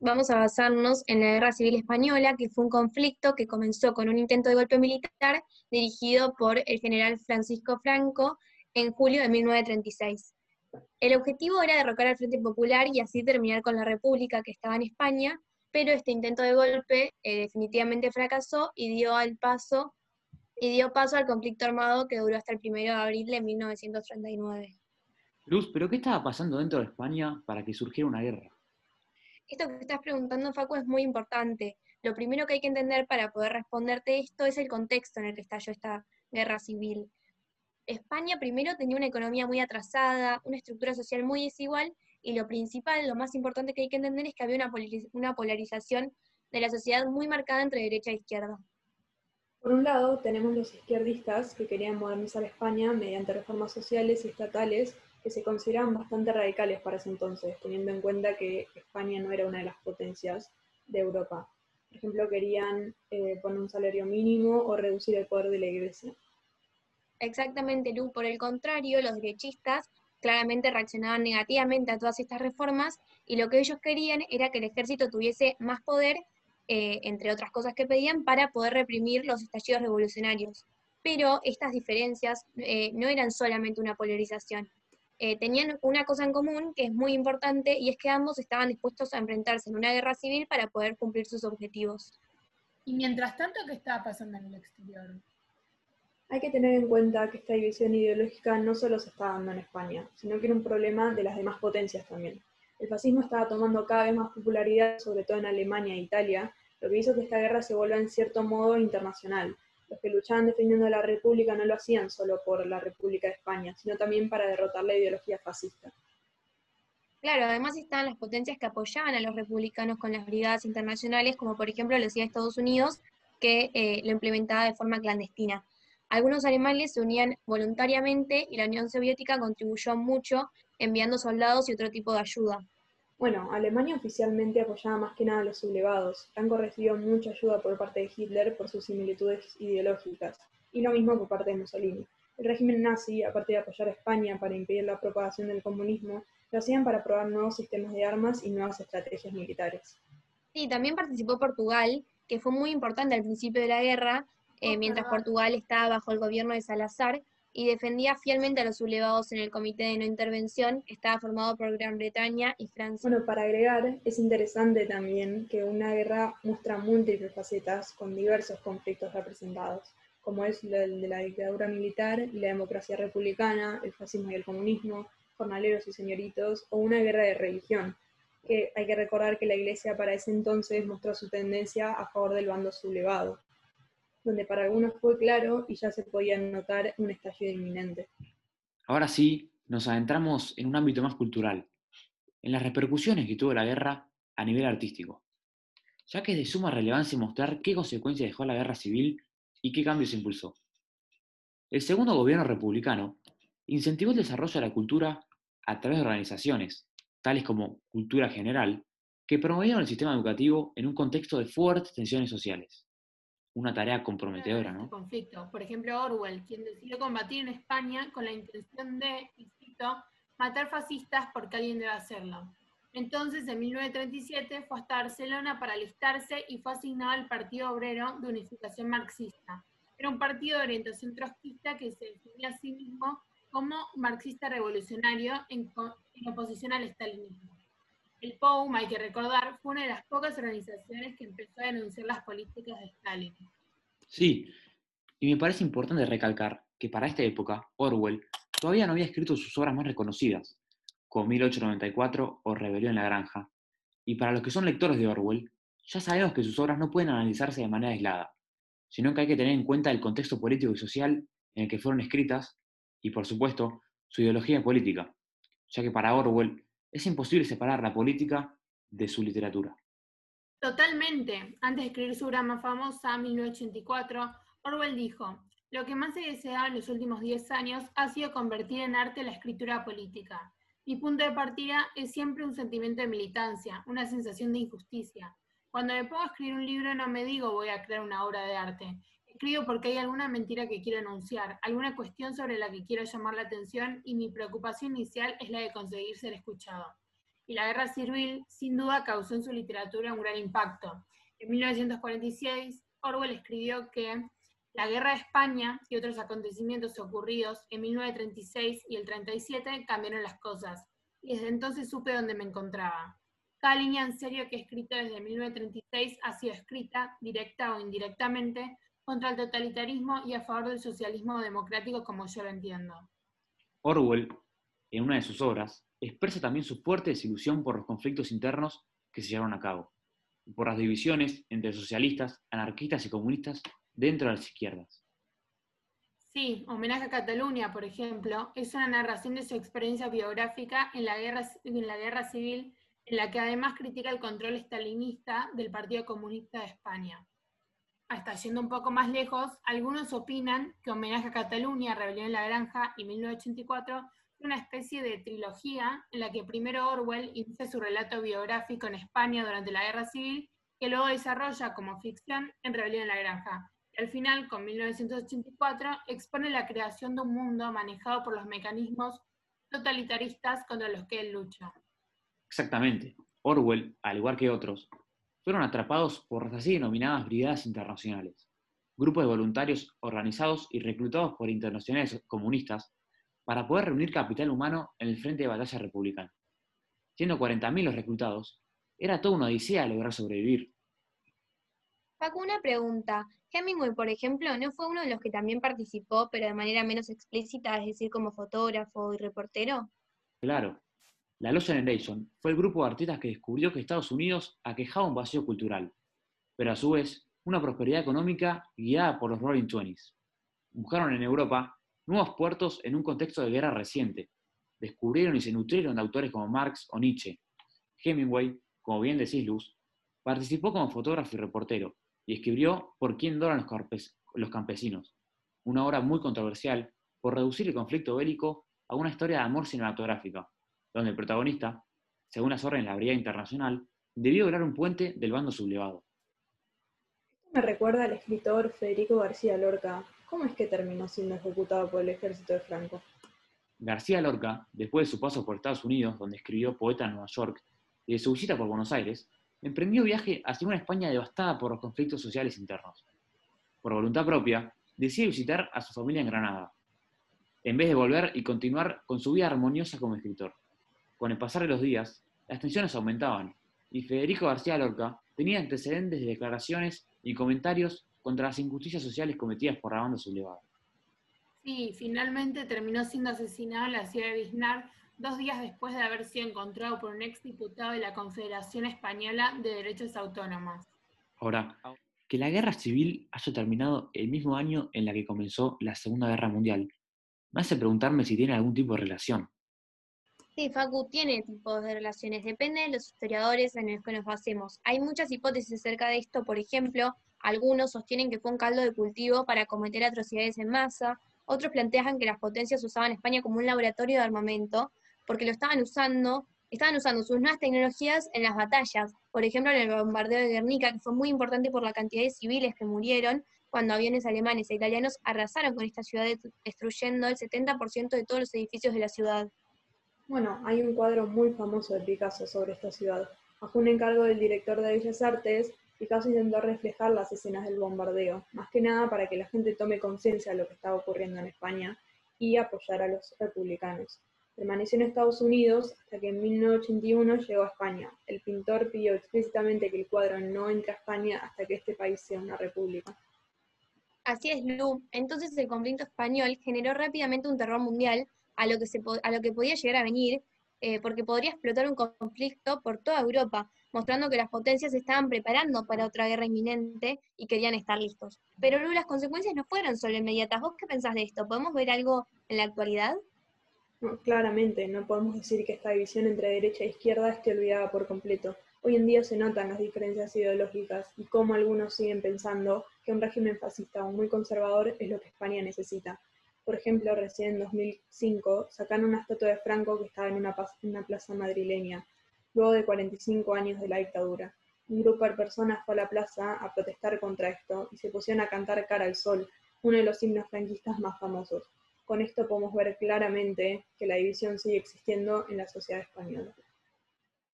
vamos a basarnos en la Guerra Civil Española, que fue un conflicto que comenzó con un intento de golpe militar dirigido por el general Francisco Franco en julio de 1936. El objetivo era derrocar al Frente Popular y así terminar con la República que estaba en España, pero este intento de golpe eh, definitivamente fracasó y dio, paso, y dio paso al conflicto armado que duró hasta el 1 de abril de 1939. Luz, ¿pero qué estaba pasando dentro de España para que surgiera una guerra? Esto que estás preguntando, Facu, es muy importante. Lo primero que hay que entender para poder responderte esto es el contexto en el que estalló esta guerra civil. España primero tenía una economía muy atrasada, una estructura social muy desigual, y lo principal, lo más importante que hay que entender es que había una, polarización de la sociedad muy marcada entre derecha e izquierda. Por un lado, tenemos los izquierdistas que querían modernizar España mediante reformas sociales y estatales que se consideraban bastante radicales para ese entonces, teniendo en cuenta que España no era una de las potencias de Europa. Por ejemplo, querían eh, poner un salario mínimo o reducir el poder de la Iglesia. Exactamente, Lu. Por el contrario, los derechistas claramente reaccionaban negativamente a todas estas reformas y lo que ellos querían era que el ejército tuviese más poder, eh, entre otras cosas que pedían, para poder reprimir los estallidos revolucionarios. Pero estas diferencias eh, no eran solamente una polarización, eh, tenían una cosa en común que es muy importante y es que ambos estaban dispuestos a enfrentarse en una guerra civil para poder cumplir sus objetivos. Y mientras tanto, ¿qué estaba pasando en el exterior? Hay que tener en cuenta que esta división ideológica no solo se estaba dando en España, sino que era un problema de las demás potencias también. El fascismo estaba tomando cada vez más popularidad, sobre todo en Alemania e Italia, lo que hizo que esta guerra se vuelva en cierto modo internacional, los que luchaban defendiendo la República no lo hacían solo por la República de España, sino también para derrotar la ideología fascista. Claro, además estaban las potencias que apoyaban a los republicanos con las brigadas internacionales, como por ejemplo lo hacía Estados Unidos, que eh, lo implementaba de forma clandestina. Algunos alemanes se unían voluntariamente y la Unión Soviética contribuyó mucho enviando soldados y otro tipo de ayuda. Bueno, Alemania oficialmente apoyaba más que nada a los sublevados. Franco recibió mucha ayuda por parte de Hitler por sus similitudes ideológicas, y lo mismo por parte de Mussolini. El régimen nazi, aparte de apoyar a España para impedir la propagación del comunismo, lo hacían para probar nuevos sistemas de armas y nuevas estrategias militares. Sí, también participó Portugal, que fue muy importante al principio de la guerra, eh, mientras Portugal estaba bajo el gobierno de Salazar, y defendía fielmente a los sublevados en el Comité de No Intervención, que estaba formado por Gran Bretaña y Francia. Bueno, para agregar, es interesante también que una guerra muestra múltiples facetas con diversos conflictos representados, como es el de la dictadura militar y la democracia republicana, el fascismo y el comunismo, jornaleros y señoritos, o una guerra de religión, que hay que recordar que la Iglesia para ese entonces mostró su tendencia a favor del bando sublevado donde para algunos fue claro y ya se podía notar un estallido inminente. Ahora sí, nos adentramos en un ámbito más cultural, en las repercusiones que tuvo la guerra a nivel artístico, ya que es de suma relevancia mostrar qué consecuencias dejó la guerra civil y qué cambios impulsó. El segundo gobierno republicano incentivó el desarrollo de la cultura a través de organizaciones, tales como Cultura General, que promovieron el sistema educativo en un contexto de fuertes tensiones sociales una tarea comprometedora, ¿no? Este conflicto. Por ejemplo, Orwell, quien decidió combatir en España con la intención de, cito, matar fascistas porque alguien debe hacerlo. Entonces, en 1937 fue hasta Barcelona para alistarse y fue asignado al Partido Obrero de Unificación Marxista. Era un partido de orientación trotskista que se definía a sí mismo como marxista revolucionario en, en oposición al estalinismo. El POUM, hay que recordar, fue una de las pocas organizaciones que empezó a denunciar las políticas de Stalin. Sí, y me parece importante recalcar que para esta época, Orwell todavía no había escrito sus obras más reconocidas, como 1894 o Rebelión en la Granja. Y para los que son lectores de Orwell, ya sabemos que sus obras no pueden analizarse de manera aislada, sino que hay que tener en cuenta el contexto político y social en el que fueron escritas y, por supuesto, su ideología política, ya que para Orwell es imposible separar la política de su literatura. Totalmente. Antes de escribir su obra más famosa, 1984, Orwell dijo, lo que más he deseado en los últimos 10 años ha sido convertir en arte la escritura política. Mi punto de partida es siempre un sentimiento de militancia, una sensación de injusticia. Cuando me pongo a escribir un libro no me digo voy a crear una obra de arte, Escribo porque hay alguna mentira que quiero anunciar, alguna cuestión sobre la que quiero llamar la atención y mi preocupación inicial es la de conseguir ser escuchado. y la guerra civil sin duda causó en su literatura un gran impacto. En 1946, Orwell escribió que la guerra de España y otros acontecimientos ocurridos en 1936 y el 37 cambiaron las cosas, y desde entonces supe dónde me encontraba. Cada línea en serio que he escrito desde 1936 ha sido escrita, directa o indirectamente, contra el totalitarismo y a favor del socialismo democrático como yo lo entiendo. Orwell, en una de sus obras, expresa también su fuerte desilusión por los conflictos internos que se llevaron a cabo, y por las divisiones entre socialistas, anarquistas y comunistas dentro de las izquierdas. Sí, Homenaje a Cataluña, por ejemplo, es una narración de su experiencia biográfica en la guerra, en la guerra civil, en la que además critica el control estalinista del Partido Comunista de España hasta yendo un poco más lejos, algunos opinan que Homenaje a Cataluña, Rebelión en la Granja y 1984 es una especie de trilogía en la que primero Orwell inicia su relato biográfico en España durante la Guerra Civil, que luego desarrolla como ficción en Rebelión en la Granja. Y al final, con 1984, expone la creación de un mundo manejado por los mecanismos totalitaristas contra los que él lucha. Exactamente. Orwell, al igual que otros, fueron atrapados por las así denominadas brigadas internacionales, grupos de voluntarios organizados y reclutados por internacionales comunistas para poder reunir capital humano en el frente de batalla republicano. Siendo 40.000 los reclutados, era toda una odisea lograr sobrevivir. Paco, una pregunta. Hemingway, por ejemplo, ¿no fue uno de los que también participó, pero de manera menos explícita, es decir, como fotógrafo y reportero? Claro, la Lost Generation fue el grupo de artistas que descubrió que Estados Unidos aquejaba un vacío cultural, pero a su vez una prosperidad económica guiada por los Rolling Twenties. Buscaron en Europa nuevos puertos en un contexto de guerra reciente. Descubrieron y se nutrieron de autores como Marx o Nietzsche. Hemingway, como bien decís Luz, participó como fotógrafo y reportero y escribió Por quién doran los campesinos, una obra muy controversial por reducir el conflicto bélico a una historia de amor cinematográfica donde el protagonista, según las órdenes de la Brigada Internacional, debió volar un puente del bando sublevado. Esto me recuerda al escritor Federico García Lorca. ¿Cómo es que terminó siendo ejecutado por el ejército de Franco? García Lorca, después de su paso por Estados Unidos, donde escribió Poeta en Nueva York, y de su visita por Buenos Aires, emprendió viaje hacia una España devastada por los conflictos sociales internos. Por voluntad propia, decidió visitar a su familia en Granada, en vez de volver y continuar con su vida armoniosa como escritor. Con el pasar de los días, las tensiones aumentaban, y Federico García Lorca tenía antecedentes de declaraciones y comentarios contra las injusticias sociales cometidas por la banda sublevada. Sí, finalmente terminó siendo asesinado en la ciudad de Biznar dos días después de haber sido encontrado por un exdiputado de la Confederación Española de Derechos Autónomos. Ahora, que la guerra civil haya terminado el mismo año en la que comenzó la Segunda Guerra Mundial, me hace preguntarme si tiene algún tipo de relación. Sí, Facu tiene tipos de relaciones, depende de los historiadores en los que nos basemos. Hay muchas hipótesis acerca de esto, por ejemplo, algunos sostienen que fue un caldo de cultivo para cometer atrocidades en masa, otros plantean que las potencias usaban España como un laboratorio de armamento, porque lo estaban usando, estaban usando sus nuevas tecnologías en las batallas, por ejemplo en el bombardeo de Guernica, que fue muy importante por la cantidad de civiles que murieron cuando aviones alemanes e italianos arrasaron con esta ciudad destruyendo el 70% de todos los edificios de la ciudad. Bueno, hay un cuadro muy famoso de Picasso sobre esta ciudad. Bajo un encargo del director de Bellas Artes, Picasso intentó reflejar las escenas del bombardeo, más que nada para que la gente tome conciencia de lo que estaba ocurriendo en España y apoyar a los republicanos. Permaneció en Estados Unidos hasta que en 1981 llegó a España. El pintor pidió explícitamente que el cuadro no entre a España hasta que este país sea una república. Así es, Lu. Entonces el conflicto español generó rápidamente un terror mundial a lo que, se, a lo que podía llegar a venir, eh, porque podría explotar un conflicto por toda Europa, mostrando que las potencias estaban preparando para otra guerra inminente y querían estar listos. Pero luego las consecuencias no fueron solo inmediatas. ¿Vos qué pensás de esto? ¿Podemos ver algo en la actualidad? claramente, no podemos decir que esta división entre derecha e izquierda esté olvidada por completo. Hoy en día se notan las diferencias ideológicas y cómo algunos siguen pensando que un régimen fascista o muy conservador es lo que España necesita. Por ejemplo, recién en 2005 sacaron una estatua de Franco que estaba en una, plaza madrileña, luego de 45 años de la dictadura. Un grupo de personas fue a la plaza a protestar contra esto y se pusieron a cantar Cara al Sol, uno de los himnos franquistas más famosos. Con esto podemos ver claramente que la división sigue existiendo en la sociedad española.